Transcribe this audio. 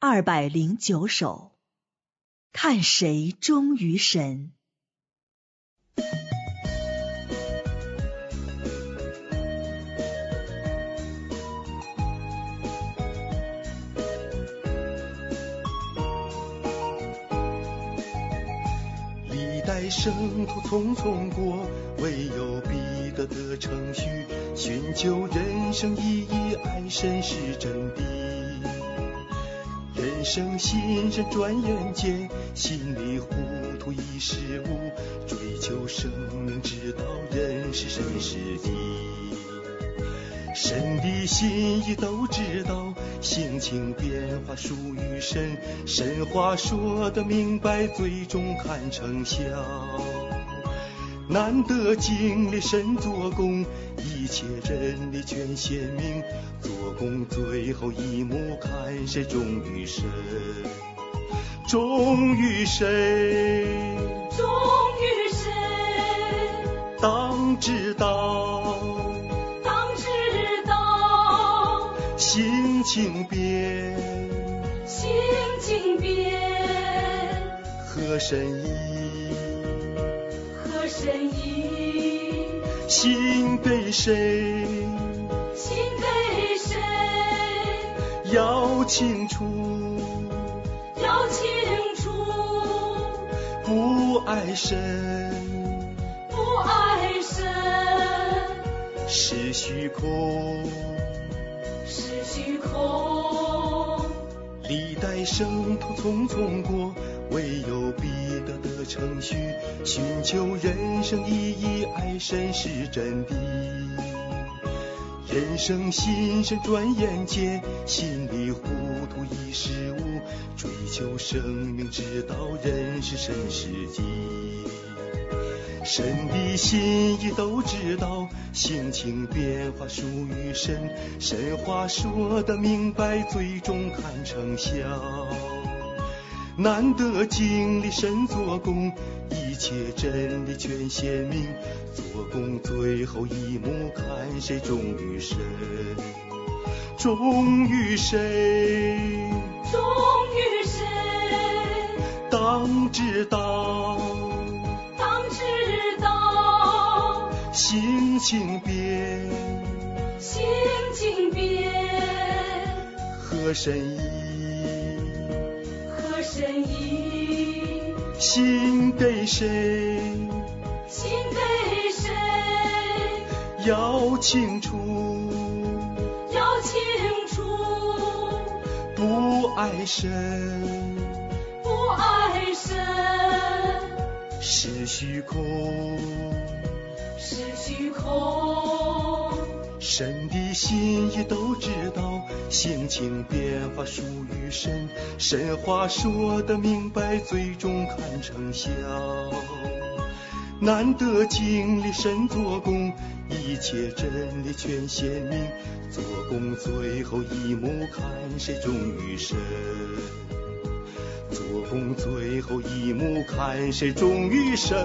二百零九首，看谁忠于神。历代圣徒匆匆过，唯有彼得的程序，寻求人生意义，爱神是真谛。人生新人转眼间，心里糊涂已是无，追求生命之道，人是神是地。神的心意都知道，心情变化属于神，神话说得明白，最终看成效。难得经历神做工，一切真理全显明，做工最后一幕，看谁忠于神，忠于谁，忠于谁，当知道。当知道，心情变，心情变，和神意，和神意，心给谁，心给谁，要清楚，要清楚，不爱神不爱神，是虚空。是虚空。历代圣徒匆匆过，唯有彼得的程序，寻求人生意义，爱神是真谛。人生心生转眼间，心里糊涂已是无，追求生命之道，人是神是己。神的心意都知道，性情变化属于神，神话说得明白，最终看成效。难得经历神做工，一切真理全显明，做工最后一幕，看谁忠于神，忠于谁，忠于谁，当知道。当知道，心情变，心情变，和神意，和神意，心给谁，心给谁，要清楚，要清楚，不爱神不爱神，是虚空。是虚空。神的心意都知道，心情变化属于神，神话说得明白，最终看成效。难得经历神做工，一切真理全显明，做工最后一幕，看谁忠于神。做工最后一幕，看谁忠于神。